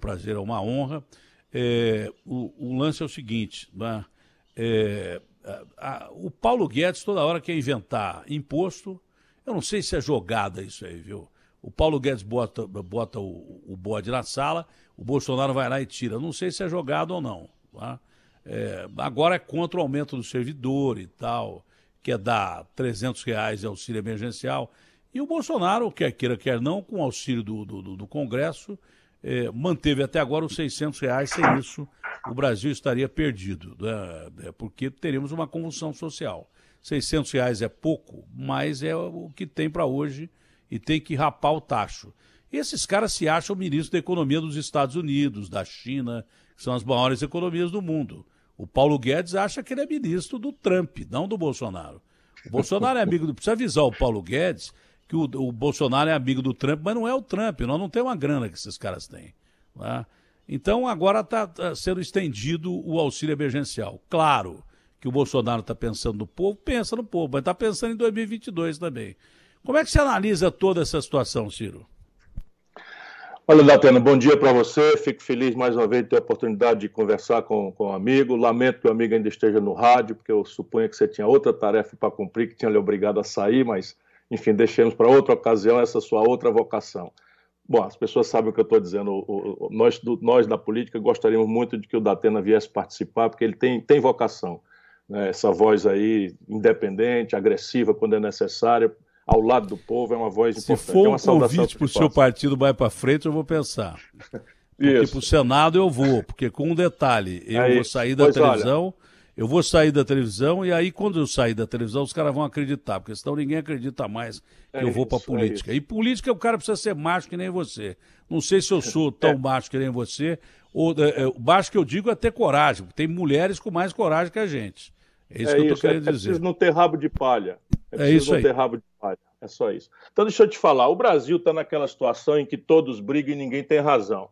prazer, é uma honra. É, o, o, lance é o seguinte, né? é, a, a, o Paulo Guedes toda hora quer inventar imposto. Eu não sei se é jogada isso aí, viu? O Paulo Guedes bota, bota o, o bode na sala, o Bolsonaro vai lá e tira. Não sei se é jogado ou não. Tá? É, agora é contra o aumento do servidor e tal, quer dar 300 reais de auxílio emergencial. E o Bolsonaro, quer queira, quer não, com auxílio do, do, do Congresso, é, manteve até agora os 600 reais. Sem isso, o Brasil estaria perdido, né? É, porque teríamos uma convulsão social. 600 reais é pouco, mas é o que tem para hoje e tem que rapar o tacho. E esses caras se acham ministro da economia dos Estados Unidos, da China, que são as maiores economias do mundo. O Paulo Guedes acha que ele é ministro do Trump, não do Bolsonaro. O Bolsonaro é amigo do. Precisa avisar o Paulo Guedes que o, o, Bolsonaro é amigo do Trump, mas não é o Trump. Nós não temos uma grana que esses caras têm. Né? Então agora está tá sendo estendido o auxílio emergencial. Claro que o Bolsonaro está pensando no povo, pensa no povo, mas está pensando em 2022 também. Como é que você analisa toda essa situação, Ciro? Olha, Datena, bom dia para você. Fico feliz mais uma vez de ter a oportunidade de conversar com, com um amigo. Lamento que o amigo ainda esteja no rádio, porque eu suponho que você tinha outra tarefa para cumprir, que tinha lhe obrigado a sair, mas enfim, deixemos para outra ocasião essa sua outra vocação. Bom, as pessoas sabem o que eu estou dizendo. O, o, nós, do, nós, da política, gostaríamos muito de que o Datena viesse participar, porque ele tem, tem vocação. Né? Essa voz aí, independente, agressiva quando é necessária, ao lado do povo, é uma voz Se importante. Se for é um convite para o seu partido vai para frente, eu vou pensar. Porque para o Senado eu vou, porque com um detalhe, eu é vou sair da pois televisão... Olha eu vou sair da televisão e aí quando eu sair da televisão os caras vão acreditar, porque senão ninguém acredita mais que é eu vou para é política. É e política o cara precisa ser macho que nem você. Não sei se eu sou tão é. macho que nem você, ou é, é, que eu digo é ter coragem, porque tem mulheres com mais coragem que a gente. É isso que eu estou querendo dizer. É preciso não ter rabo de palha. É, isso não aí. ter rabo de palha. É só isso. Então deixa eu te falar, o Brasil está naquela situação em que todos brigam e ninguém tem razão.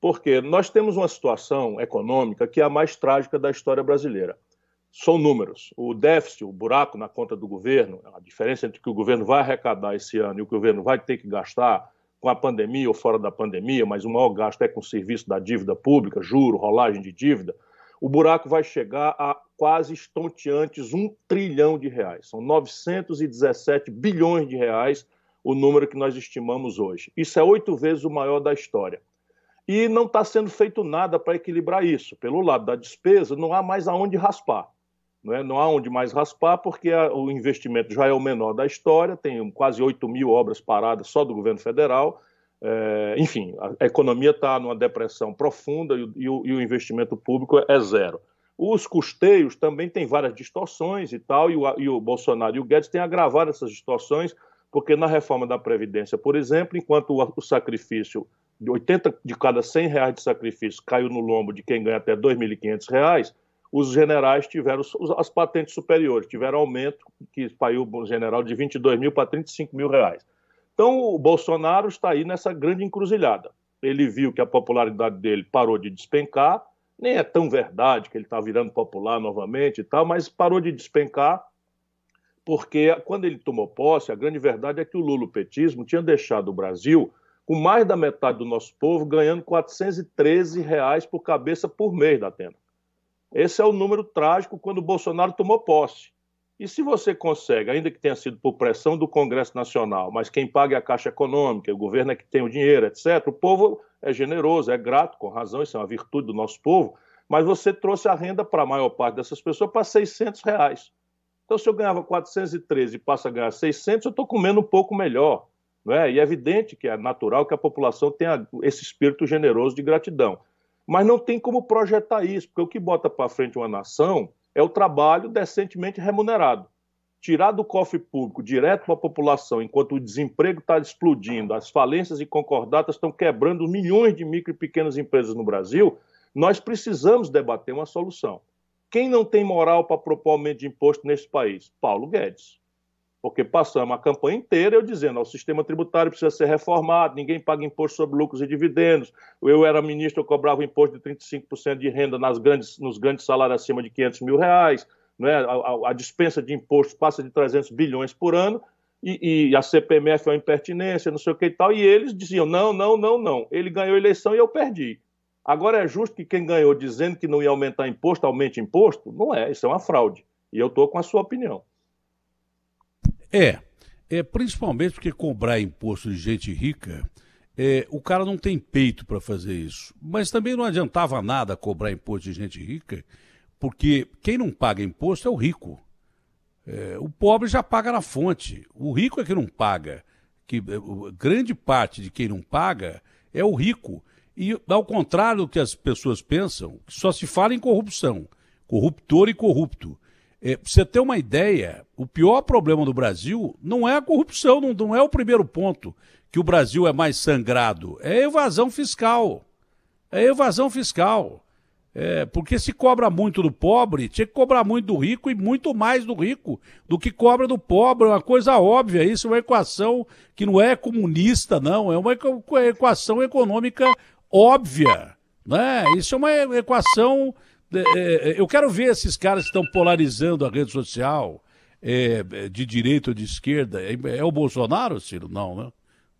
Porque nós temos uma situação econômica que é a mais trágica da história brasileira são números. O déficit, o buraco na conta do governo, a diferença entre o que o governo vai arrecadar esse ano e o que o governo vai ter que gastar com a pandemia ou fora da pandemia, mas o maior gasto é com o serviço da dívida pública, juro, rolagem de dívida, o buraco vai chegar a quase estonteantes um trilhão de reais. São 917 bilhões de reais o número que nós estimamos hoje. Isso é oito vezes o maior da história. E não está sendo feito nada para equilibrar isso. Pelo lado da despesa, não há mais aonde raspar. Não, é? não há onde mais raspar, porque a, o investimento já é o menor da história, tem quase 8 mil obras paradas só do governo federal. É, enfim, a, a economia está numa depressão profunda e, e, o, e, o, investimento público é zero. Os custeios também têm várias distorções e tal, e o, e o Bolsonaro e o Guedes têm agravado essas distorções, porque na reforma da Previdência, por exemplo, enquanto o, o sacrifício de 80 de cada 100 reais de sacrifício caiu no lombo de quem ganha até R$ 2.500, os generais tiveram as patentes superiores, tiveram aumento que saiu o general de 22 mil para 35 mil reais. Então o Bolsonaro está aí nessa grande encruzilhada. Ele viu que a popularidade dele parou de despencar, nem é tão verdade que ele está virando popular novamente e tal, mas parou de despencar porque quando ele tomou posse, a grande verdade é que o lulopetismo tinha deixado o Brasil com mais da metade do nosso povo ganhando 413 reais por cabeça por mês da tenda. Esse é o número trágico quando o Bolsonaro tomou posse. E se você consegue, ainda que tenha sido por pressão do Congresso Nacional, mas quem paga é a Caixa Econômica, o governo é que tem o dinheiro, etc., o povo é generoso, é grato, com razão, isso é uma virtude do nosso povo, mas você trouxe a renda para a maior parte dessas pessoas para 600 reais. Então, se eu ganhava 413 e passa a ganhar 600, eu estou comendo um pouco melhor. Não é? E é evidente que é natural que a população tenha esse espírito generoso de gratidão. Mas não tem como projetar isso, porque o que bota para frente uma nação é o trabalho decentemente remunerado. Tirar do cofre público direto para a população, enquanto o desemprego está explodindo, as falências e concordatas estão quebrando milhões de micro e pequenas empresas no Brasil, nós precisamos debater uma solução. Quem não tem moral para propor aumento de imposto nesse país? Paulo Guedes porque passamos a campanha inteira eu dizendo: o sistema tributário precisa ser reformado, ninguém paga imposto sobre lucros e dividendos. Eu era ministro, eu cobrava imposto de 35% de renda nas grandes, nos grandes salários acima de 500 mil reais. Né? A, a, a dispensa de impostos passa de 300 bilhões por ano. E, e, a CPMF é uma impertinência, não sei o que e tal, e eles diziam, não, não, não, não, ele ganhou a eleição e eu perdi. Agora, é justo que quem ganhou dizendo que não ia aumentar imposto, aumente imposto? Não é, isso é uma fraude. E eu estou com a sua opinião. É, é principalmente porque cobrar imposto de gente rica, é, o cara não tem peito para fazer isso. Mas também não adiantava nada cobrar imposto de gente rica, porque quem não paga imposto é o rico. É, o pobre já paga na fonte. O rico é que não paga. Que, é, grande parte de quem não paga é o rico. E, ao contrário do que as pessoas pensam, só se fala em corrupção. Corruptor e corrupto. É, pra você ter uma ideia, o pior problema do Brasil não é a corrupção, não, não é o primeiro ponto que o Brasil é mais sangrado. É evasão fiscal. É evasão fiscal. É, porque se cobra muito do pobre, tinha que cobrar muito do rico e muito mais do rico do que cobra do pobre. É uma coisa óbvia. Isso é uma equação que não é comunista, não. É uma equação econômica óbvia. Né? Isso é uma equação. É, é, eu quero ver esses caras que estão polarizando a rede social é, de direita ou de esquerda. É, é, o Bolsonaro, Ciro? Não, né?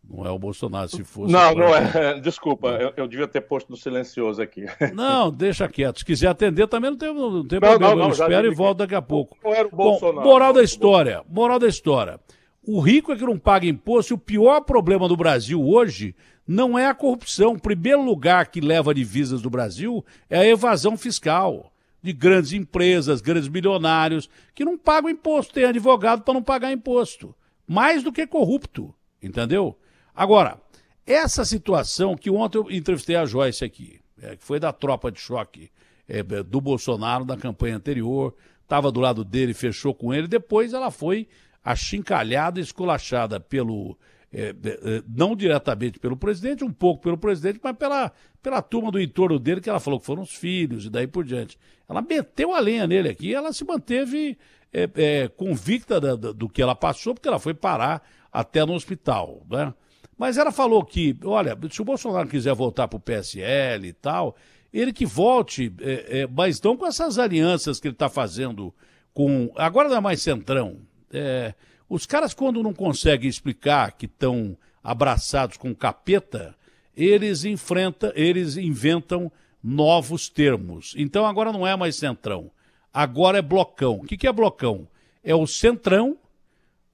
Não é o Bolsonaro, se fosse. Não, não é. Desculpa, eu, eu, devia ter posto no silencioso aqui. Não, deixa quieto. Se quiser atender também não tem, não tem não, problema. Não, não, eu espero e volto daqui a pouco. Não era o Bolsonaro. Bom, moral da história. Moral da história. O rico é que não paga imposto e o pior problema do Brasil hoje não é a corrupção. O primeiro lugar que leva divisas do Brasil é a evasão fiscal de grandes empresas, grandes milionários, que não pagam imposto, tem advogado para não pagar imposto. Mais do que corrupto, entendeu? Agora, essa situação que ontem eu entrevistei a Joyce aqui, é, que foi da tropa de choque é, do Bolsonaro na campanha anterior, estava do lado dele, fechou com ele, depois ela foi achincalhada, esculachada pelo é, é, não diretamente pelo presidente, um pouco pelo presidente, mas pela, pela turma do entorno dele, que ela falou que foram os filhos e daí por diante. Ela meteu a lenha nele aqui e ela se manteve é, é, convicta da, da, do que ela passou, porque ela foi parar até no hospital. Né? Mas ela falou que, olha, se o Bolsonaro quiser voltar para o PSL e tal, ele que volte, é, é, mas não com essas alianças que ele está fazendo com. Agora não é mais centrão. É, os caras, quando não conseguem explicar que estão abraçados com capeta, eles enfrentam, eles inventam novos termos. Então agora não é mais centrão, agora é blocão. O que, que é blocão? É o centrão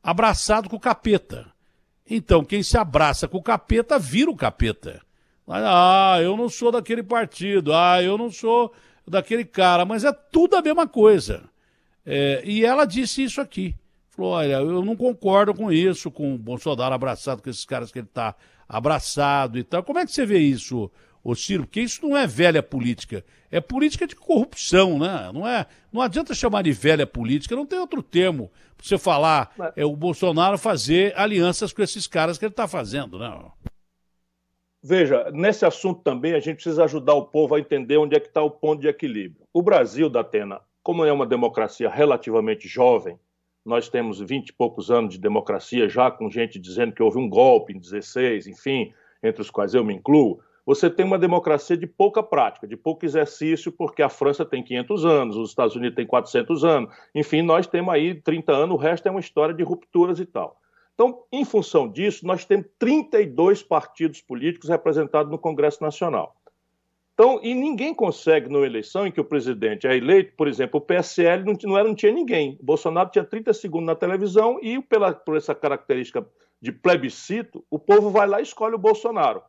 abraçado com o capeta. Então quem se abraça com o capeta vira o capeta. Ah, eu não sou daquele partido, ah, eu não sou daquele cara, mas é tudo a mesma coisa. É, e ela disse isso aqui. Falou, olha, eu não concordo com isso, com o Bolsonaro abraçado, com esses caras que ele está abraçado e tal. Como é que você vê isso, ô Ciro? Porque isso não é velha política, é política de corrupção, né? Não, é, não adianta chamar de velha política, não tem outro termo para você falar, é o Bolsonaro fazer alianças com esses caras que ele está fazendo, né? Veja, nesse assunto também a gente precisa ajudar o povo a entender onde é que está o ponto de equilíbrio. O Brasil, da Atena, como é uma democracia relativamente jovem, nós temos vinte e poucos anos de democracia, já com gente dizendo que houve um golpe em 16, enfim, entre os quais eu me incluo. Você tem uma democracia de pouca prática, de pouco exercício, porque a França tem 500 anos, os Estados Unidos têm 400 anos, enfim, nós temos aí 30 anos, o resto é uma história de rupturas e tal. Então, em função disso, nós temos 32 partidos políticos representados no Congresso Nacional. Então, e ninguém consegue, numa eleição em que o presidente é eleito, por exemplo, o PSL não, não, era, não tinha ninguém. O Bolsonaro tinha 30 segundos na televisão e, pela, por essa característica de plebiscito, o povo vai lá e escolhe o Bolsonaro,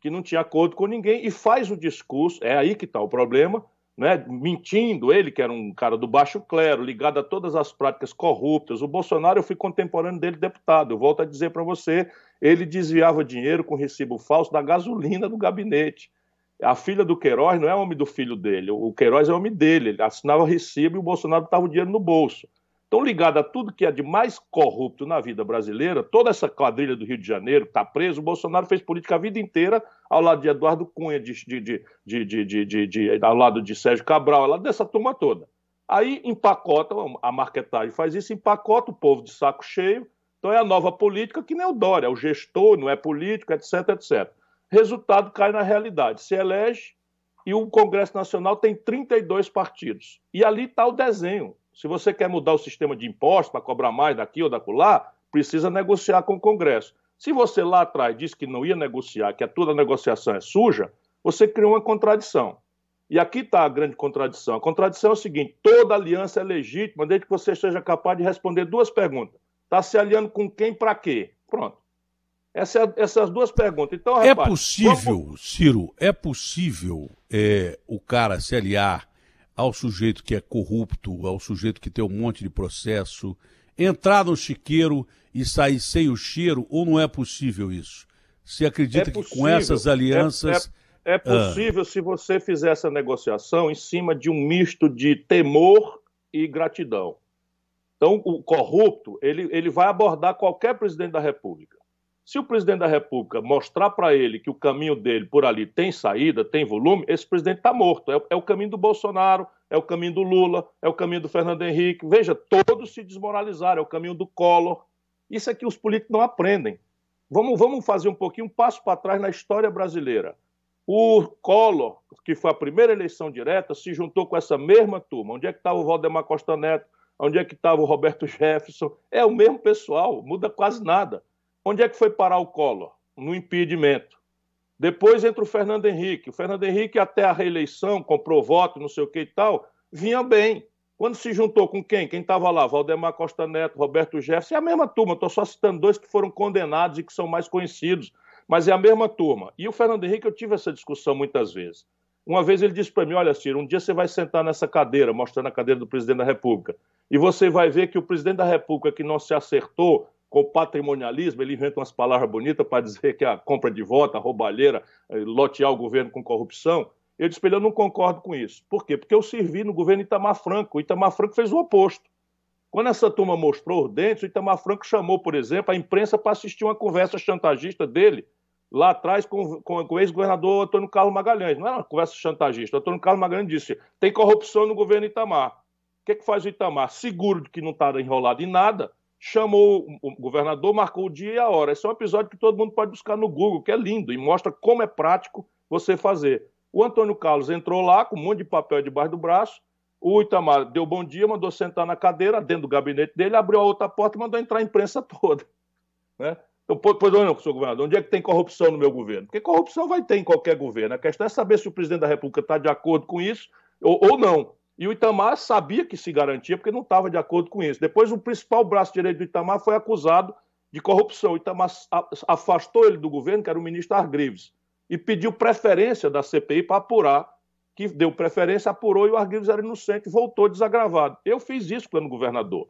que não tinha acordo com ninguém, e faz o discurso, é aí que está o problema, né, mentindo, ele que era um cara do baixo clero, ligado a todas as práticas corruptas. O Bolsonaro, eu fui contemporâneo dele deputado, eu volto a dizer para você, ele desviava dinheiro com recibo falso da gasolina do gabinete. A filha do Queiroz não é homem do filho dele, o Queiroz é homem dele, ele assinava recibo e o Bolsonaro estava o dinheiro no bolso. Então, ligado a tudo que é de mais corrupto na vida brasileira, toda essa quadrilha do Rio de Janeiro está preso, o Bolsonaro fez política a vida inteira ao lado de Eduardo Cunha, de, de, de, ao lado de Sérgio Cabral, ao lado dessa turma toda. Aí empacota, a marketagem faz isso, empacota o povo de saco cheio. Então é a nova política que nem o Dória, é o gestor, não é político, etc, etc. Resultado cai na realidade. Se elege e o Congresso Nacional tem 32 partidos. E ali está o desenho. Se você quer mudar o sistema de impostos para cobrar mais daqui ou daquela, precisa negociar com o Congresso. Se você lá atrás disse que não ia negociar, que toda negociação é suja, Você criou uma contradição. E aqui está a grande contradição. A contradição é o seguinte: toda aliança é legítima desde que você seja capaz de responder duas perguntas. Está se aliando com quem para quê? Pronto. Essa, é essas duas perguntas. Então, é possível, vamos... Ciro, é possível é, o cara se aliar ao sujeito que é corrupto, ao sujeito que tem um monte de processo, entrar no chiqueiro e sair sem o cheiro, ou não é possível isso? Você acredita é que com essas alianças. É, é é ah. possível ah. se você fizer essa negociação em cima de um misto de temor e gratidão. Então, o corrupto, ele, ele vai abordar qualquer presidente da República. Se o presidente da República mostrar para ele que o caminho dele por ali tem saída, tem volume, esse presidente está morto. É, é, o caminho do Bolsonaro, é o caminho do Lula, é o caminho do Fernando Henrique. Veja, todos se desmoralizaram, é o caminho do Collor. Isso é que os políticos não aprendem. Vamos, vamos fazer um pouquinho um passo para trás na história brasileira. O Collor, que foi a primeira eleição direta, se juntou com essa mesma turma. Onde é que estava o Valdemar Costa Neto? Onde é que estava o Roberto Jefferson? É o mesmo pessoal, muda quase nada. Onde é que foi parar o Collor? No impedimento. Depois entra o Fernando Henrique. O Fernando Henrique, até a reeleição, comprou voto, não sei o que e tal, vinha bem. Quando se juntou com quem? Quem estava lá? Valdemar Costa Neto, Roberto Jefferson, é a mesma turma. Estou só citando dois que foram condenados e que são mais conhecidos mas é a mesma turma. E o Fernando Henrique, eu tive essa discussão muitas vezes. Uma vez ele disse para mim: Olha, Ciro, um dia você vai sentar nessa cadeira, mostrando a cadeira do presidente da República, e você vai ver que o presidente da República que não se acertou com o patrimonialismo, ele inventa umas palavras bonitas para dizer que a compra de voto, a roubalheira, eh, lotear o governo com corrupção. Eu disse para ele: Eu não concordo com isso. Por quê? Porque eu servi no governo Itamar Franco. O Itamar Franco fez o oposto. Quando essa turma mostrou os dentes, o Itamar Franco chamou, por exemplo, a imprensa para assistir uma conversa chantagista dele lá atrás com, com, o ex-governador Antônio Carlos Magalhães. Não era uma conversa chantagista. O Antônio Carlos Magalhães disse: tem corrupção no governo Itamar. O que, é que faz o Itamar? Seguro de que não está enrolado em nada, chamou o governador, marcou o dia e a hora. Esse é um episódio que todo mundo pode buscar no Google, que é lindo e mostra como é prático você fazer. O Antônio Carlos entrou lá com um monte de papel debaixo do braço. O Itamar deu bom dia, mandou sentar na cadeira dentro do gabinete dele, abriu a outra porta e mandou entrar a imprensa toda. Né? Eu, pois não, senhor governador, onde é que tem corrupção no meu governo? Porque corrupção vai ter em qualquer governo. A questão é saber se o presidente da República está de acordo com isso ou, ou, não. E o Itamar sabia que se garantia porque não estava de acordo com isso. Depois, o principal braço direito do Itamar foi acusado de corrupção. O Itamar afastou ele do governo, que era o ministro Argrives, e pediu preferência da CPI para apurar, que deu preferência, apurou e o Argrives era inocente, voltou desagravado. Eu fiz isso, plano governador.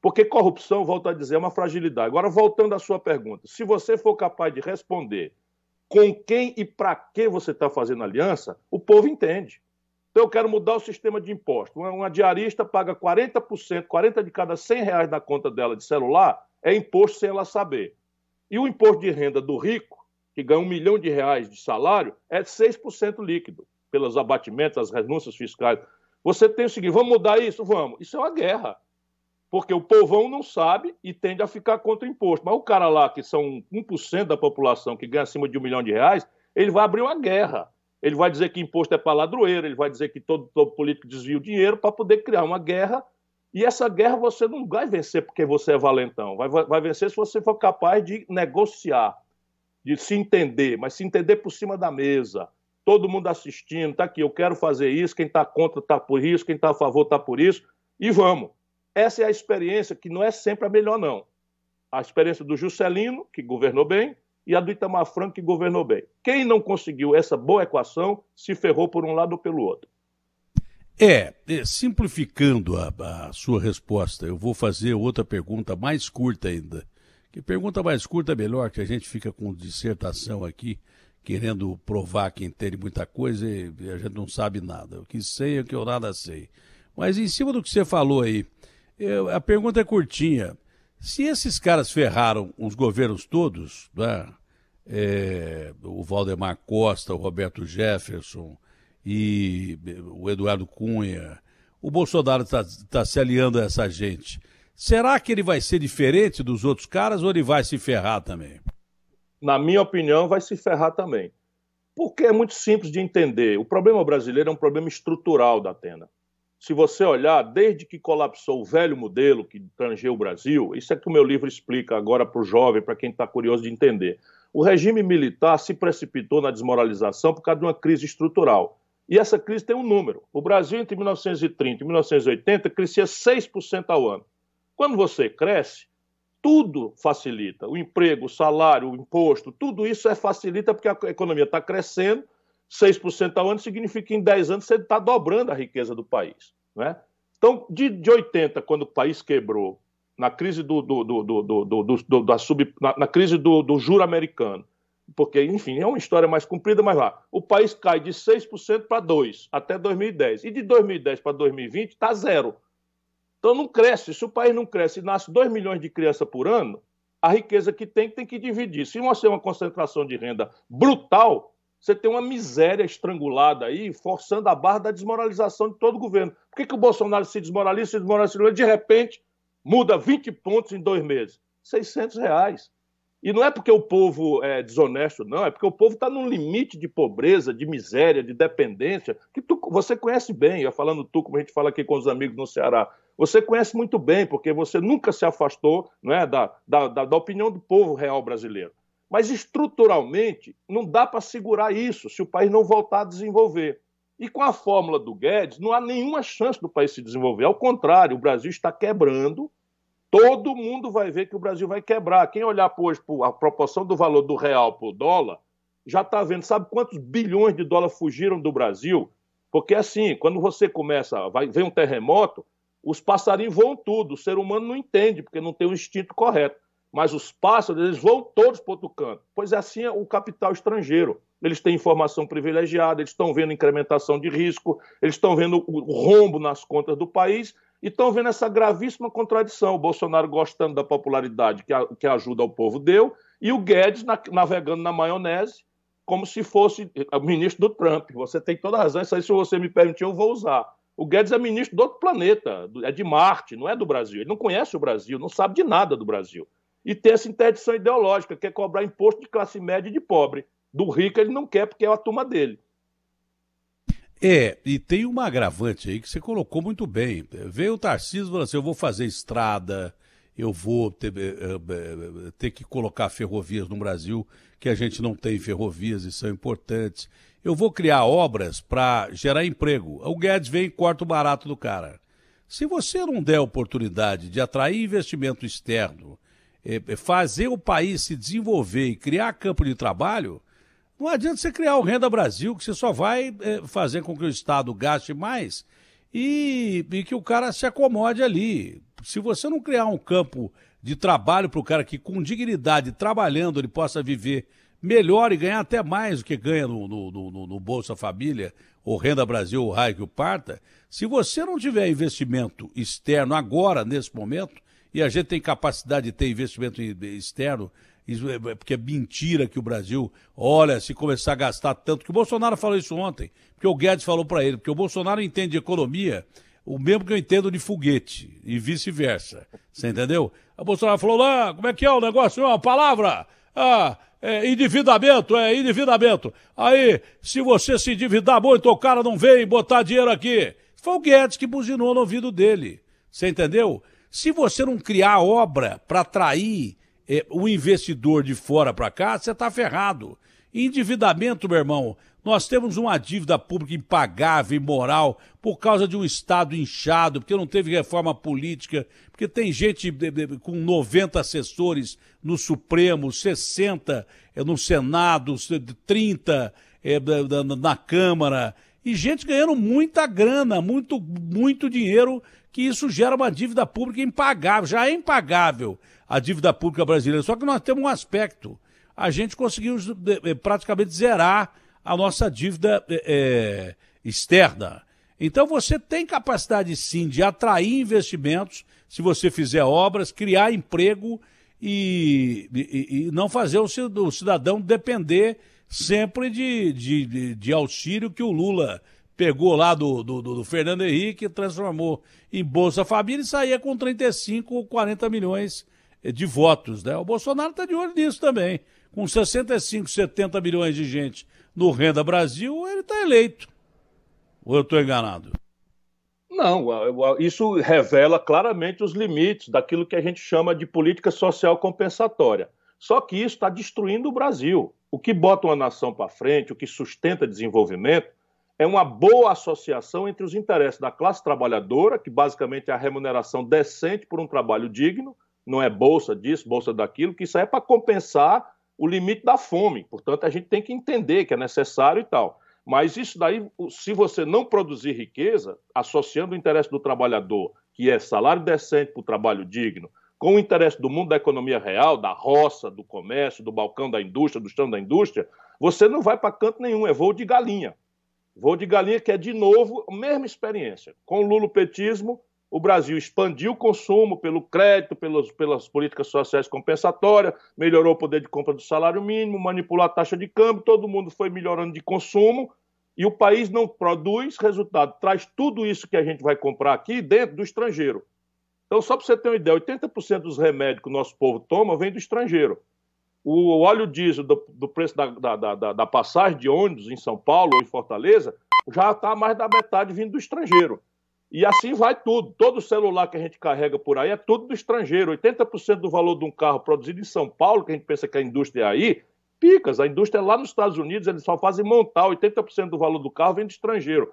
Porque corrupção, volto a dizer, é uma fragilidade. Agora, voltando à sua pergunta, se você for capaz de responder com quem e para que você está fazendo aliança, o povo entende. Então, eu quero mudar o sistema de imposto. Uma, diarista paga 40%, 40 de cada 100 reais na conta dela de celular, é imposto sem ela saber. E o imposto de renda do rico, que ganha um milhão de reais de salário, é 6% líquido, pelos abatimentos, as renúncias fiscais. Você tem o seguinte: vamos mudar isso? Vamos. Isso é uma guerra porque o povão não sabe e tende a ficar contra o imposto. Mas o cara lá, que são 1% da população que ganha acima de um milhão de reais, ele vai abrir uma guerra. Ele vai dizer que imposto é para ladroeiro, ele vai dizer que todo, todo político desvia o dinheiro para poder criar uma guerra. E essa guerra você não vai vencer porque você é valentão. Vai, vai vencer se você for capaz de negociar, de se entender, mas se entender por cima da mesa. Todo mundo assistindo, está aqui, eu quero fazer isso, quem está contra está por isso, quem está a favor está por isso, e vamos. Essa é a experiência que não é sempre a melhor, não. A experiência do Juscelino, que governou bem, e a do Itamar Franco, que governou bem. Quem não conseguiu essa boa equação se ferrou por um lado ou pelo outro. É, é simplificando a, a sua resposta, eu vou fazer outra pergunta mais curta ainda. Que pergunta mais curta é melhor, que a gente fica com dissertação aqui, querendo provar que entende muita coisa e a gente não sabe nada. O que sei é o que eu nada sei. Mas em cima do que você falou aí, eu, a pergunta é curtinha. Se esses caras ferraram os governos todos, né? é, o Valdemar Costa, o Roberto Jefferson e o Eduardo Cunha, o Bolsonaro está tá se aliando a essa gente. Será que ele vai ser diferente dos outros caras ou ele vai se ferrar também? Na minha opinião, vai se ferrar também. Porque é muito simples de entender. O problema brasileiro é um problema estrutural da Atena se você olhar, desde que colapsou o velho modelo que tangeu o Brasil, isso é que o meu livro explica agora para o jovem, para quem está curioso de entender. O regime militar se precipitou na desmoralização por causa de uma crise estrutural. E essa crise tem um número. O Brasil, entre 1930 e 1980, crescia 6% ao ano. Quando você cresce, tudo facilita. O emprego, o salário, o imposto, tudo isso é facilita porque a economia está crescendo. 6% ao ano significa que em 10 anos você está dobrando a riqueza do país. Né? Então, de, de 80, quando o país quebrou, na crise do, do, do, do da sub, na, na, crise do, juro americano, porque, enfim, é uma história mais comprida, mas lá, o país cai de 6% para 2% até 2010. E de 2010 para 2020 está zero. Então não cresce. Se o país não cresce e nasce 2 milhões de crianças por ano, a riqueza que tem tem que dividir. Se você tem uma concentração de renda brutal, você tem uma miséria estrangulada aí, forçando a barra da desmoralização de todo o governo. Por que, que o Bolsonaro se desmoraliza, se desmoraliza, de repente muda 20 pontos em dois meses? 600 reais. E não é porque o povo é desonesto, não, é porque o povo está num limite de pobreza, de miséria, de dependência, que tu, você conhece bem, eu falando tu, como a gente fala aqui com os amigos no Ceará, você conhece muito bem, porque você nunca se afastou não é, da, da, da opinião do povo real brasileiro. Mas estruturalmente, não dá para segurar isso se o país não voltar a desenvolver. E com a fórmula do Guedes, não há nenhuma chance do país se desenvolver. Ao contrário, o Brasil está quebrando todo mundo vai ver que o Brasil vai quebrar. Quem olhar hoje a proporção do valor do real para o dólar, já está vendo, sabe quantos bilhões de dólares fugiram do Brasil? Porque assim, quando você começa, vai vem um terremoto, os passarinhos voam tudo, o ser humano não entende, porque não tem o instinto correto. Mas os pássaros, eles vão todos para outro canto. Pois é assim é o capital estrangeiro. Eles têm informação privilegiada, eles estão vendo incrementação de risco, eles estão vendo o rombo nas contas do país e estão vendo essa gravíssima contradição. O Bolsonaro gostando da popularidade que a, que ajuda ao povo deu, e o Guedes na, navegando na maionese, como se fosse o ministro do Trump. Você tem toda a razão, isso aí, se você me permitir, eu vou usar. O Guedes é ministro do outro planeta, é de Marte, não é do Brasil. Ele não conhece o Brasil, não sabe de nada do Brasil. E tem essa interdição ideológica, quer cobrar imposto de classe média e de pobre. Do rico ele não quer, porque é a turma dele. É, e tem uma agravante aí que você colocou muito bem. Veio o Tarcísio e falou assim: eu vou fazer estrada, eu vou ter, eh, eh, ter, que colocar ferrovias no Brasil, que a gente não tem ferrovias e são importantes. Eu vou criar obras para gerar emprego. O Guedes vem e corta o barato do cara. Se você não der oportunidade de atrair investimento externo, eh, fazer o país se desenvolver e criar campo de trabalho, não adianta você criar o Renda Brasil, que você só vai é, fazer com que o Estado gaste mais e, e, que o cara se acomode ali. Se você não criar um campo de trabalho para o cara que, com dignidade, trabalhando, ele possa viver melhor e ganhar até mais do que ganha no, no, no, no Bolsa Família, ou Renda Brasil, o raio que o parta, se você não tiver investimento externo agora, nesse momento, e a gente tem capacidade de ter investimento externo é, é porque é mentira que o Brasil, olha, se começar a gastar tanto, que o Bolsonaro falou isso ontem, porque o Guedes falou para ele, porque o Bolsonaro entende de economia o mesmo que eu entendo de foguete e vice-versa. Você entendeu? O Bolsonaro falou lá, como é que é o negócio? Uma palavra, ah, é, endividamento, é endividamento. Aí, se você se endividar muito, o cara não vem botar dinheiro aqui. Foi o Guedes que buzinou no ouvido dele. Você entendeu? Se você não criar obra para atrair é, o investidor de fora para cá, você está ferrado. Endividamento, meu irmão, nós temos uma dívida pública impagável, imoral, por causa de um Estado inchado, porque não teve reforma política, porque tem gente com 90 assessores no Supremo, 60 é, no Senado, 30 é, na Câmara, e gente ganhando muita grana, muito, muito dinheiro, que isso gera uma dívida pública impagável, já é impagável a dívida pública brasileira. Só que nós temos um aspecto. A gente conseguiu eh, praticamente zerar a nossa dívida é, externa. Então você tem capacidade sim de atrair investimentos se você fizer obras, criar emprego e, e, e não fazer o cidadão depender sempre de, de, de, auxílio que o Lula pegou lá do, do, do Fernando Henrique, transformou em Bolsa Família e saía com 35 ou 40 milhões de votos. Né? O Bolsonaro está de olho nisso também. Com 65, 70 milhões de gente no Renda Brasil, ele está eleito. Ou eu estou enganado? Não, isso revela claramente os limites daquilo que a gente chama de política social compensatória. Só que isso está destruindo o Brasil. O que bota uma nação para frente, o que sustenta desenvolvimento, é uma boa associação entre os interesses da classe trabalhadora, que basicamente é a remuneração decente por um trabalho digno, não é bolsa disso, bolsa daquilo, que isso é para compensar o limite da fome. Portanto, a gente tem que entender que é necessário e tal. Mas isso daí, se você não produzir riqueza, associando o interesse do trabalhador, que é salário decente o trabalho digno, com o interesse do mundo da economia real, da roça, do comércio, do balcão da indústria, do chão da indústria, você não vai para canto nenhum, é voo de galinha. Voo de galinha que é, de novo, a mesma experiência. Com o lulopetismo, o Brasil expandiu o consumo pelo crédito, pelas, pelas políticas sociais compensatórias, melhorou o poder de compra do salário mínimo, manipulou a taxa de câmbio, todo mundo foi melhorando de consumo e o país não produz resultado, traz tudo isso que a gente vai comprar aqui dentro do estrangeiro. Então, só para você ter uma ideia, 80% dos remédios que o nosso povo toma vem do estrangeiro. O óleo diesel do, do preço da, da, da, da passagem de ônibus em São Paulo ou em Fortaleza já está mais da metade vindo do estrangeiro. E assim vai tudo. Todo celular que a gente carrega por aí é tudo do estrangeiro. 80% do valor de um carro produzido em São Paulo, que a gente pensa que a indústria é aí, picas. A indústria é lá nos Estados Unidos, eles só fazem montar. 80% do valor do carro vem do estrangeiro.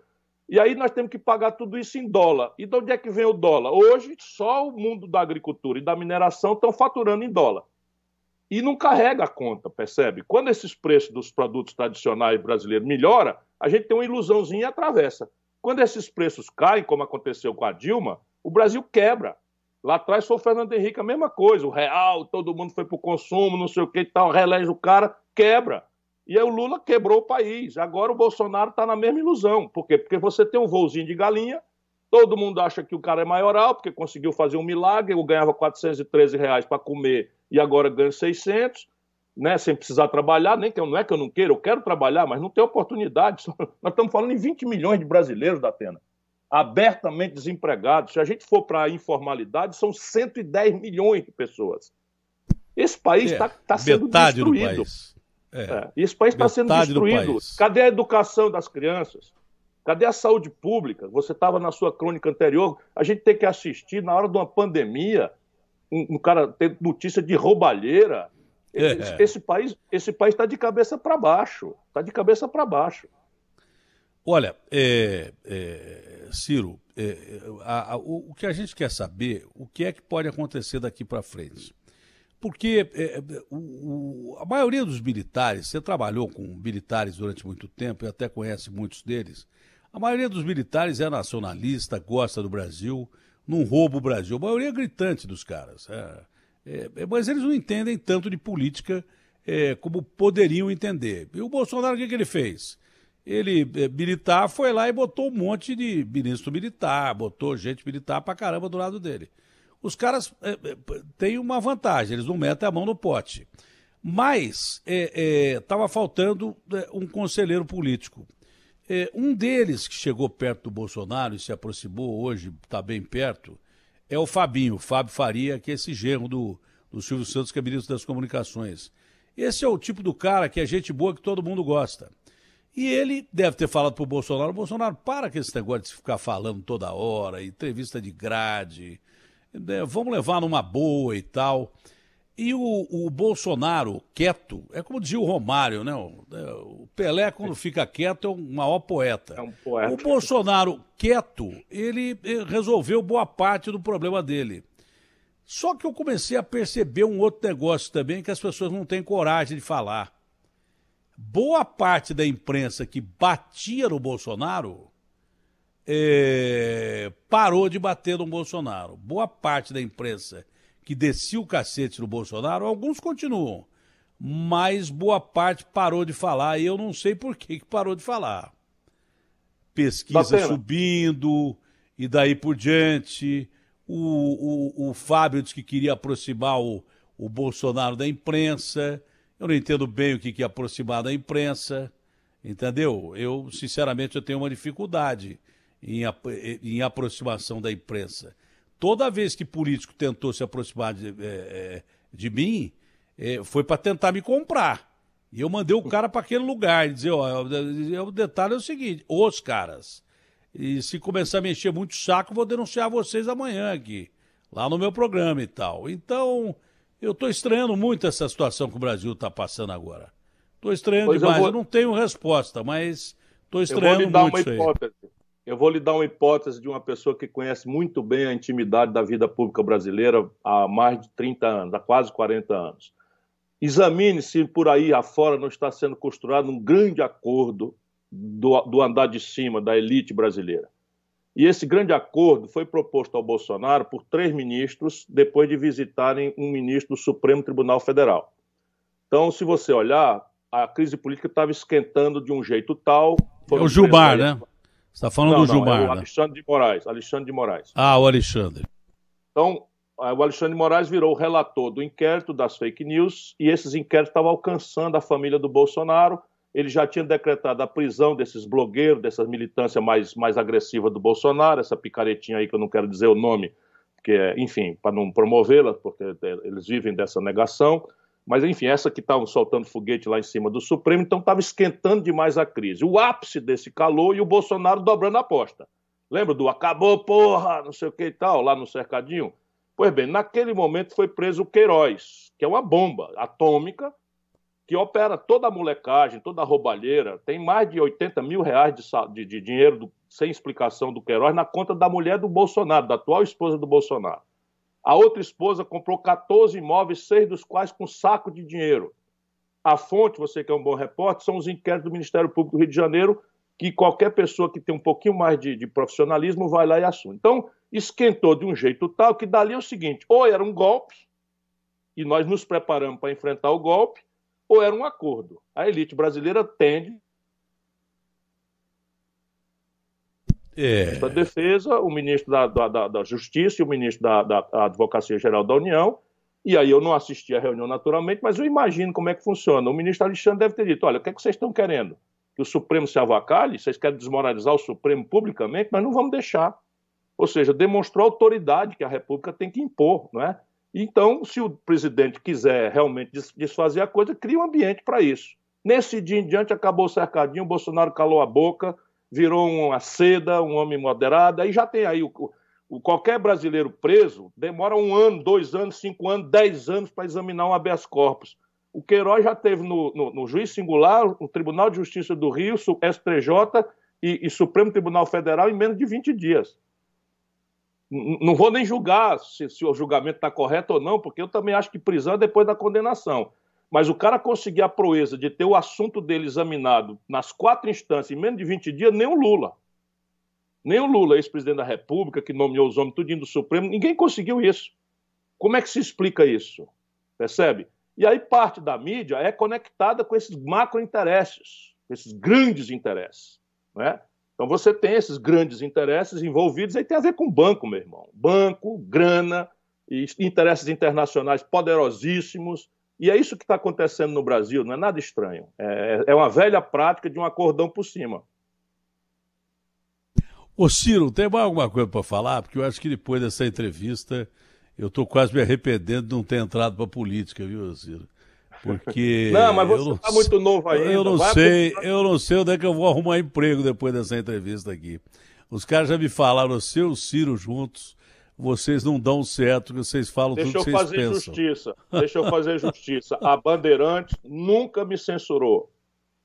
E aí nós temos que pagar tudo isso em dólar. E de onde é que vem o dólar? Hoje, só o mundo da agricultura e da mineração estão faturando em dólar. E não carrega a conta, percebe? Quando esses preços dos produtos tradicionais brasileiros melhora, a gente tem uma ilusãozinha e atravessa. Quando esses preços caem, como aconteceu com a Dilma, o Brasil quebra. Lá atrás foi o Fernando Henrique a mesma coisa, o real, todo mundo foi para o consumo, não sei o que e tal, relege o cara, quebra. E aí o Lula quebrou o país. Agora o Bolsonaro está na mesma ilusão. Por quê? Porque você tem um voozinho de galinha, todo mundo acha que o cara é maioral, porque conseguiu fazer um milagre, eu ganhava 413 reais para comer e agora ganho 600 né, sem precisar trabalhar, nem que eu, não é que eu não queira, eu quero trabalhar, mas não tenho oportunidade. Nós estamos falando em 20 milhões de brasileiros da Atena, abertamente desempregados. Se a gente for para a informalidade, são 110 milhões de pessoas. Esse país está é, tá sendo destruído. É, é, esse país está sendo destruído. Cadê a educação das crianças? Cadê a saúde pública? Você estava na sua crônica anterior. A gente tem que assistir na hora de uma pandemia, um, um cara ter notícia de roubalheira, esse, é. esse país esse país está de cabeça para baixo, está de cabeça para baixo. Olha, é, é, Ciro, é, a, a, o, o, que a gente quer saber, o que é que pode acontecer daqui para frente? Porque é, o, a maioria dos militares, você trabalhou com militares durante muito tempo e até conhece muitos deles, a maioria dos militares é nacionalista, gosta do Brasil, não rouba o Brasil. A maioria é gritante dos caras. É. É, é, mas eles não entendem tanto de política é, como poderiam entender. E o Bolsonaro, o que, que ele fez? Ele, militar, foi lá e botou um monte de ministro militar, botou gente militar pra caramba do lado dele. Os caras têm uma vantagem, eles não metem a mão no pote. Mas estava faltando um conselheiro político. Um deles que chegou perto do Bolsonaro e se aproximou hoje, está bem perto, é o Fabinho, Fábio Faria, que é esse genro do, do Silvio Santos, que é ministro das Comunicações. Esse é o tipo do cara que é gente boa que todo mundo gosta. E ele deve ter falado para o Bolsonaro, Bolsonaro, para com esse negócio de ficar falando toda hora, entrevista de grade, né, vamos levar numa boa e tal. E o, o, Bolsonaro quieto, é como dizia o Romário, né? O, é, Pelé, quando fica quieto, é o maior poeta. É um poeta. O Bolsonaro quieto, ele resolveu boa parte do problema dele. Só que eu comecei a perceber um outro negócio também que as pessoas não têm coragem de falar. Boa parte da imprensa que batia no Bolsonaro é, parou de bater no Bolsonaro. Boa parte da imprensa que descia o cacete no Bolsonaro, alguns continuam. Mas boa parte parou de falar e eu não sei por que, que parou de falar. Pesquisa subindo e daí por diante. O, o, o Fábio disse que queria aproximar o, o Bolsonaro da imprensa. Eu não entendo bem o que, que é aproximar da imprensa. Entendeu? Eu, sinceramente, eu tenho uma dificuldade em, em aproximação da imprensa toda vez que político tentou se aproximar de, é, de mim, é, foi para tentar me comprar. E eu mandei o cara para aquele lugar e dizer, ó, o detalhe é o seguinte, os caras, e se começar a mexer muito saco, vou denunciar vocês amanhã aqui, lá no meu programa e tal. Então, Eu estou estranhando muito essa situação que o Brasil está passando agora. Estou estranhando pois demais. Eu, vou... eu, não tenho resposta, mas estou estranhando muito isso hipótese. Eu vou lhe dar uma hipótese de uma pessoa que conhece muito bem a intimidade da vida pública brasileira há mais de 30 anos, há quase 40 anos. Examine se por aí afora não está sendo costurado um grande acordo do, do andar de cima da elite brasileira. E esse grande acordo foi proposto ao Bolsonaro por três ministros, depois de visitarem um ministro do Supremo Tribunal Federal. Então, se você olhar, a crise política estava esquentando de um jeito tal. É o Gilmar, né? Você está falando não, do Gilmar. Não, é o né? Alexandre de Moraes. Alexandre de Moraes. Ah, o Alexandre. Então, o Alexandre de Moraes virou o relator do inquérito das fake news e esses inquéritos estavam alcançando a família do Bolsonaro ele já tinha decretado a prisão desses blogueiros, dessa militância mais, mais agressiva do Bolsonaro, essa picaretinha aí que eu não quero dizer o nome, que é, enfim, para não promovê-la, porque é, eles vivem dessa negação. Mas, enfim, essa que estavam soltando foguete lá em cima do Supremo, então estava esquentando demais a crise. O ápice desse calor e o Bolsonaro dobrando a aposta. Lembra do acabou, porra, não sei o que e tal, lá no cercadinho? Pois bem, naquele momento foi preso o Queiroz, que é uma bomba atômica que opera toda a molecagem, toda a roubalheira, tem mais de 80 mil reais de, de, de dinheiro do, sem explicação do Queiroz na conta da mulher do Bolsonaro, da atual esposa do Bolsonaro. A outra esposa comprou 14 imóveis, seis dos quais com saco de dinheiro. A fonte, você que é um bom repórter, são os inquéritos do Ministério Público do Rio de Janeiro, que qualquer pessoa que tem um pouquinho mais de, de profissionalismo vai lá e assume. Então, esquentou de um jeito tal que dali é o seguinte: ou era um golpe, e nós nos preparamos para enfrentar o golpe, ou era um acordo. A elite brasileira tende. É. Da Defesa, o ministro da, da, da, Justiça e o ministro da, da Advocacia Geral da União. E aí eu não assisti à reunião naturalmente, mas eu imagino como é que funciona. O ministro Alexandre deve ter dito: olha, o que, é que vocês estão querendo? Que o Supremo se avacalhe? Vocês querem desmoralizar o Supremo publicamente? Mas não vamos deixar. Ou seja, demonstrou a autoridade que a República tem que impor, não é? Então, se o presidente quiser realmente desfazer a coisa, cria um ambiente para isso. Nesse dia em diante, acabou o cercadinho, o Bolsonaro calou a boca, virou uma seda, um homem moderado, aí já tem aí o, o qualquer brasileiro preso demora um ano, dois anos, cinco anos, dez anos para examinar um habeas corpus. O Queiroz já teve no, no, no, juiz singular, o Tribunal de Justiça do Rio, STJ e, e Supremo Tribunal Federal em menos de 20 dias não vou nem julgar se, se o julgamento está correto ou não, porque eu também acho que prisão é depois da condenação. Mas o cara conseguir a proeza de ter o assunto dele examinado nas quatro instâncias em menos de 20 dias, nem o Lula. Nem o Lula, ex-presidente da República, que nomeou os homens tudinho do Supremo, ninguém conseguiu isso. Como é que se explica isso? Percebe? E aí parte da mídia é conectada com esses macro-interesses, esses grandes interesses. Né? Então você tem esses grandes interesses envolvidos, aí tem a ver com banco, meu irmão. Banco, grana, interesses internacionais poderosíssimos. E é isso que está acontecendo no Brasil, não é nada estranho. É, é uma velha prática de um acordão por cima. Ô Ciro, tem mais alguma coisa para falar? Porque eu acho que depois dessa entrevista eu estou quase me arrependendo de não ter entrado para a política, viu, Ciro? Porque. Não, mas você está muito novo ainda. Eu não sei, eu não sei onde é que eu vou arrumar emprego depois dessa entrevista aqui. Os caras já me falaram, seu Ciro juntos, vocês não dão certo, vocês falam Deixa tudo que vocês pensam. Deixa eu fazer justiça. Deixa eu fazer justiça. A Bandeirantes nunca me censurou.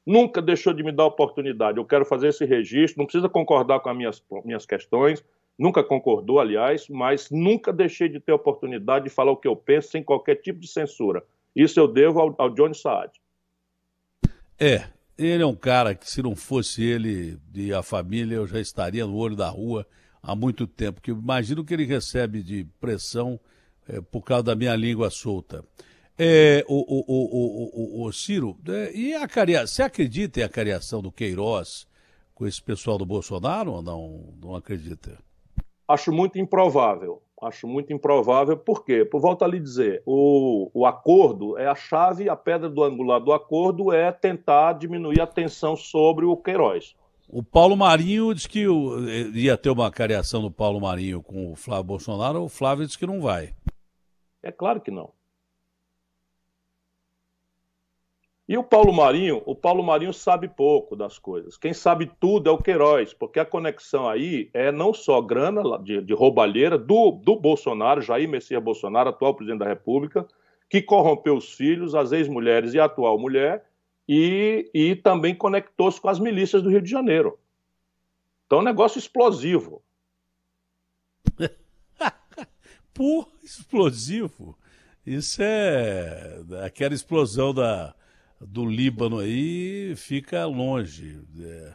Nunca deixou de me dar oportunidade. Eu quero fazer esse registro, não precisa concordar com as minhas, minhas questões, nunca concordou, aliás, mas nunca deixei de ter oportunidade de falar o que eu penso sem qualquer tipo de censura. Isso eu devo ao, ao Johnny Saad. É, ele é um cara que se não fosse ele e a família, eu já estaria no olho da rua há muito tempo. Que imagino que ele recebe de pressão é, por causa da minha língua solta. É, o, o, o, o, o Ciro, é, e a cariação, você acredita em a cariação do Queiroz com esse pessoal do Bolsonaro ou não, não acredita? Acho muito improvável. Acho muito improvável, por quê? Por volta a lhe dizer, o, o acordo é a chave, a pedra do angular do acordo é tentar diminuir a tensão sobre o Queiroz. O Paulo Marinho diz que ia ter uma cariação do Paulo Marinho com o Flávio Bolsonaro, o Flávio diz que não vai. É claro que não. E o Paulo Marinho, o Paulo Marinho sabe pouco das coisas. Quem sabe tudo é o Queiroz, porque a conexão aí é não só grana de, de roubalheira do, do Bolsonaro, Jair Messias Bolsonaro, atual presidente da República, que corrompeu os filhos, as ex-mulheres e a atual mulher, e, e também conectou-se com as milícias do Rio de Janeiro. Então, é um negócio explosivo. Pô, explosivo. Isso é aquela explosão da, do Líbano aí fica longe. É,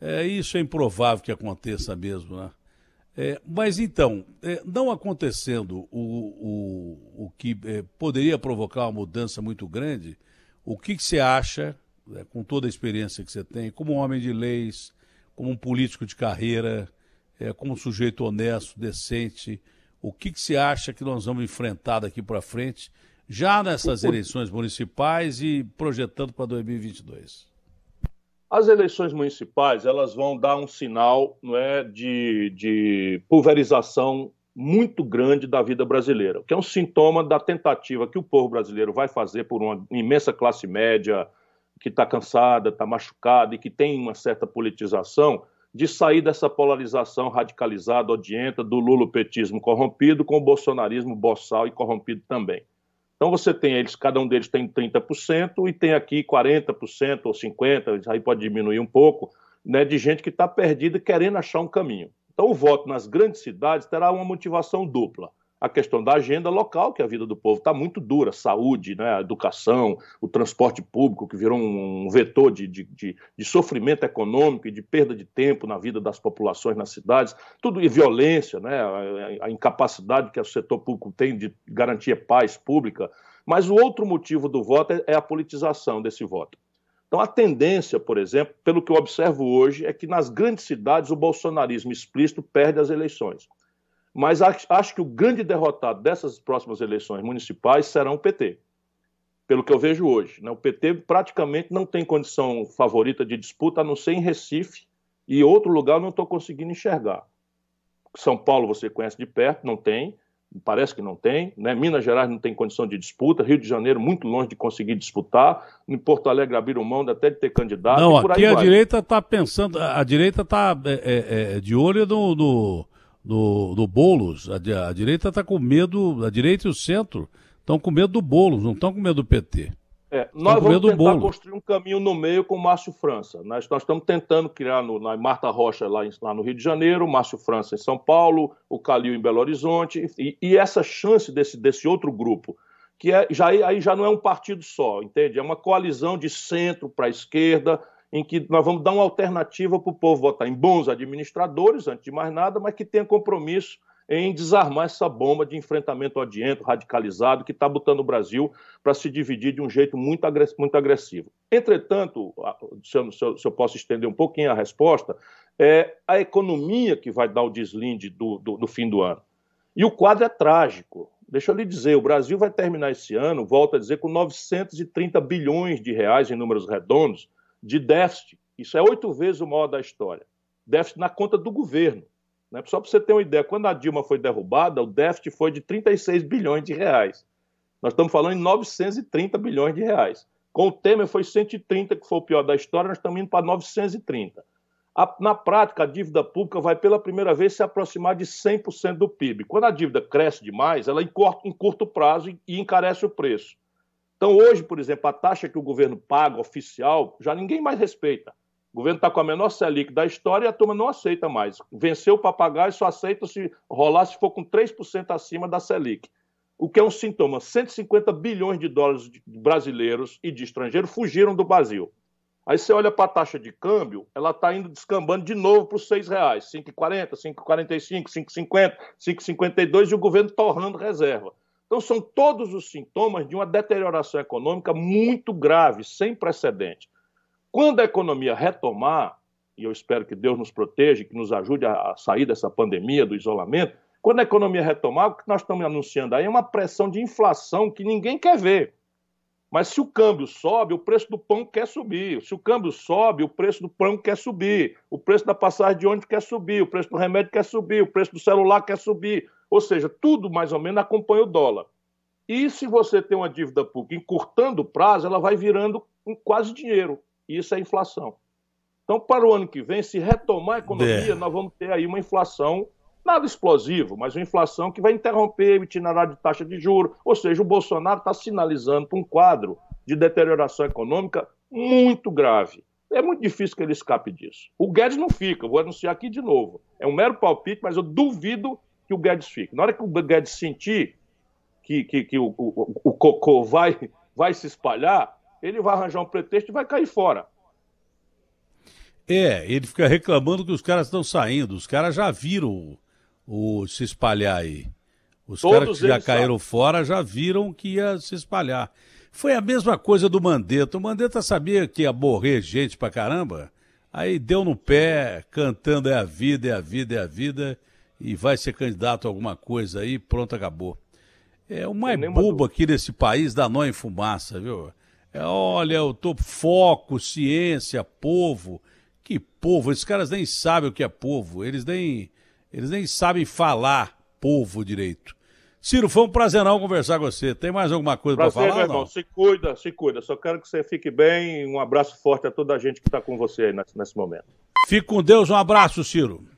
é isso é improvável que aconteça mesmo, né? É, mas então, é, não acontecendo o, o, o que é, poderia provocar uma mudança muito grande, o que, que você acha, é, com toda a experiência que você tem, como um homem de leis, como um político de carreira, é, como um sujeito honesto, decente, o que, que você acha que nós vamos enfrentar daqui para frente, já nessas eleições municipais e projetando para 2022? As eleições municipais elas vão dar um sinal não é, de, de pulverização muito grande da vida brasileira, que é um sintoma da tentativa que o povo brasileiro vai fazer por uma imensa classe média que está cansada, está machucada e que tem uma certa politização, de sair dessa polarização radicalizada, odienta do lulopetismo corrompido com o bolsonarismo boçal e corrompido também. Então você tem eles, cada um deles tem 30% e tem aqui 40% ou 50%, aí pode diminuir um pouco, né, de gente que está perdida querendo achar um caminho. Então o voto nas grandes cidades terá uma motivação dupla a questão da agenda local, que a vida do povo está muito dura, saúde, né, educação, o transporte público, que virou um vetor de, de, de, de, sofrimento econômico e de perda de tempo na vida das populações nas cidades, tudo e violência, né, a, a incapacidade que o setor público tem de garantir paz pública. Mas o outro motivo do voto é, é a politização desse voto. Então, a tendência, por exemplo, pelo que eu observo hoje, é que nas grandes cidades o bolsonarismo explícito perde as eleições. Mas acho que o grande derrotado dessas próximas eleições municipais será o PT, pelo que eu vejo hoje. Né? O PT praticamente não tem condição favorita de disputa, a não ser em Recife, e outro lugar eu não estou conseguindo enxergar. São Paulo você conhece de perto, não tem, parece que não tem, né? Minas Gerais não tem condição de disputa, Rio de Janeiro muito longe de conseguir disputar, em Porto Alegre abriram mão até de ter candidato. Não, aqui a vai. direita está pensando, a direita está é, é, é, de olho no, no, do, do Boulos. A, a direita está com medo, a direita e o centro estão com medo do Boulos, não estão com medo do PT. É, nós vamos tentar construir um caminho no meio com o Márcio França. Nós, nós estamos tentando criar no, na Marta Rocha, lá, em, lá, no Rio de Janeiro, o Márcio França em São Paulo, o Calil em Belo Horizonte, e, e essa chance desse, desse outro grupo, que é, já, aí já não é um partido só, entende? É uma coalizão de centro para a esquerda, em que nós vamos dar uma alternativa para o povo votar em bons administradores, antes de mais nada, mas que tenha compromisso em desarmar essa bomba de enfrentamento odiento, radicalizado, que está botando o Brasil para se dividir de um jeito muito agressivo. Entretanto, se eu, se eu, posso estender um pouquinho a resposta, é a economia que vai dar o deslinde do, do, do fim do ano. E o quadro é trágico. Deixa eu lhe dizer, o Brasil vai terminar esse ano, volta a dizer, com 930 bilhões de reais em números redondos, de déficit. Isso é oito vezes o maior da história. Déficit na conta do governo. Né? Só para você ter uma ideia, quando a Dilma foi derrubada, o déficit foi de 36 bilhões de reais. Nós estamos falando em 930 bilhões de reais. Com o Temer foi 130, que foi o pior da história, nós estamos indo para 930. A, na prática, a dívida pública vai pela primeira vez se aproximar de 100% do PIB. Quando a dívida cresce demais, ela encurta em curto prazo e, e encarece o preço. Então, hoje, por exemplo, a taxa que o governo paga oficial, já ninguém mais respeita. O governo está com a menor Selic da história e a turma não aceita mais. Venceu o papagaio só aceita se rolar se for com 3% acima da Selic. O que é um sintoma. 150 bilhões de dólares brasileiros e de estrangeiros fugiram do Brasil. Aí você olha para a taxa de câmbio, ela está indo descambando de novo para os R$ 6,00, 5,40, 5,45, 5,50, 5,52 e o governo torrando reserva. Então, são todos os sintomas de uma deterioração econômica muito grave, sem precedente. Quando a economia retomar, e eu espero que Deus nos proteja, que nos ajude a sair dessa pandemia, do isolamento, quando a economia retomar, o que nós estamos anunciando aí é uma pressão de inflação que ninguém quer ver. Mas se o câmbio sobe, o preço do pão quer subir. Se o câmbio sobe, o preço do pão quer subir. O preço da passagem de ônibus quer subir. O preço do remédio quer subir. O preço do celular quer subir. Ou seja, tudo mais ou menos acompanha o dólar. E se você tem uma dívida pública encurtando o prazo, ela vai virando quase dinheiro. E isso é inflação. Então, para o ano que vem, se retomar a economia, é. nós vamos ter aí uma inflação Nada explosivo, mas uma inflação que vai interromper o itinerário de taxa de juros. Ou seja, o Bolsonaro está sinalizando para um quadro de deterioração econômica muito grave. É muito difícil que ele escape disso. O Guedes não fica, vou anunciar aqui de novo. É um mero palpite, mas eu duvido que o Guedes fique. Na hora que o Guedes sentir que, que, que o, o, o cocô vai, vai se espalhar, ele vai arranjar um pretexto e vai cair fora. É, ele fica reclamando que os caras estão saindo. Os caras já viram o, o se espalhar aí. Os Todos caras que já caíram fora já viram que ia se espalhar. Foi a mesma coisa do Mandetta. O Mandetta sabia que ia morrer gente pra caramba. Aí deu no pé, cantando é a vida, é a vida, é a vida, e vai ser candidato a alguma coisa aí, pronto, acabou. É o mais bobo aqui nesse país dá nó em fumaça, viu? É, olha, eu tô foco, ciência, povo. Que povo? Esses caras nem sabem o que é povo. Eles nem, eles nem sabem falar povo direito. Ciro, foi um prazerão conversar com você. Tem mais alguma coisa para falar? Meu irmão, se cuida, se cuida. Só quero que você fique bem. Um abraço forte a toda a gente que está com você aí nesse, nesse momento. Fique com Deus, um abraço, Ciro.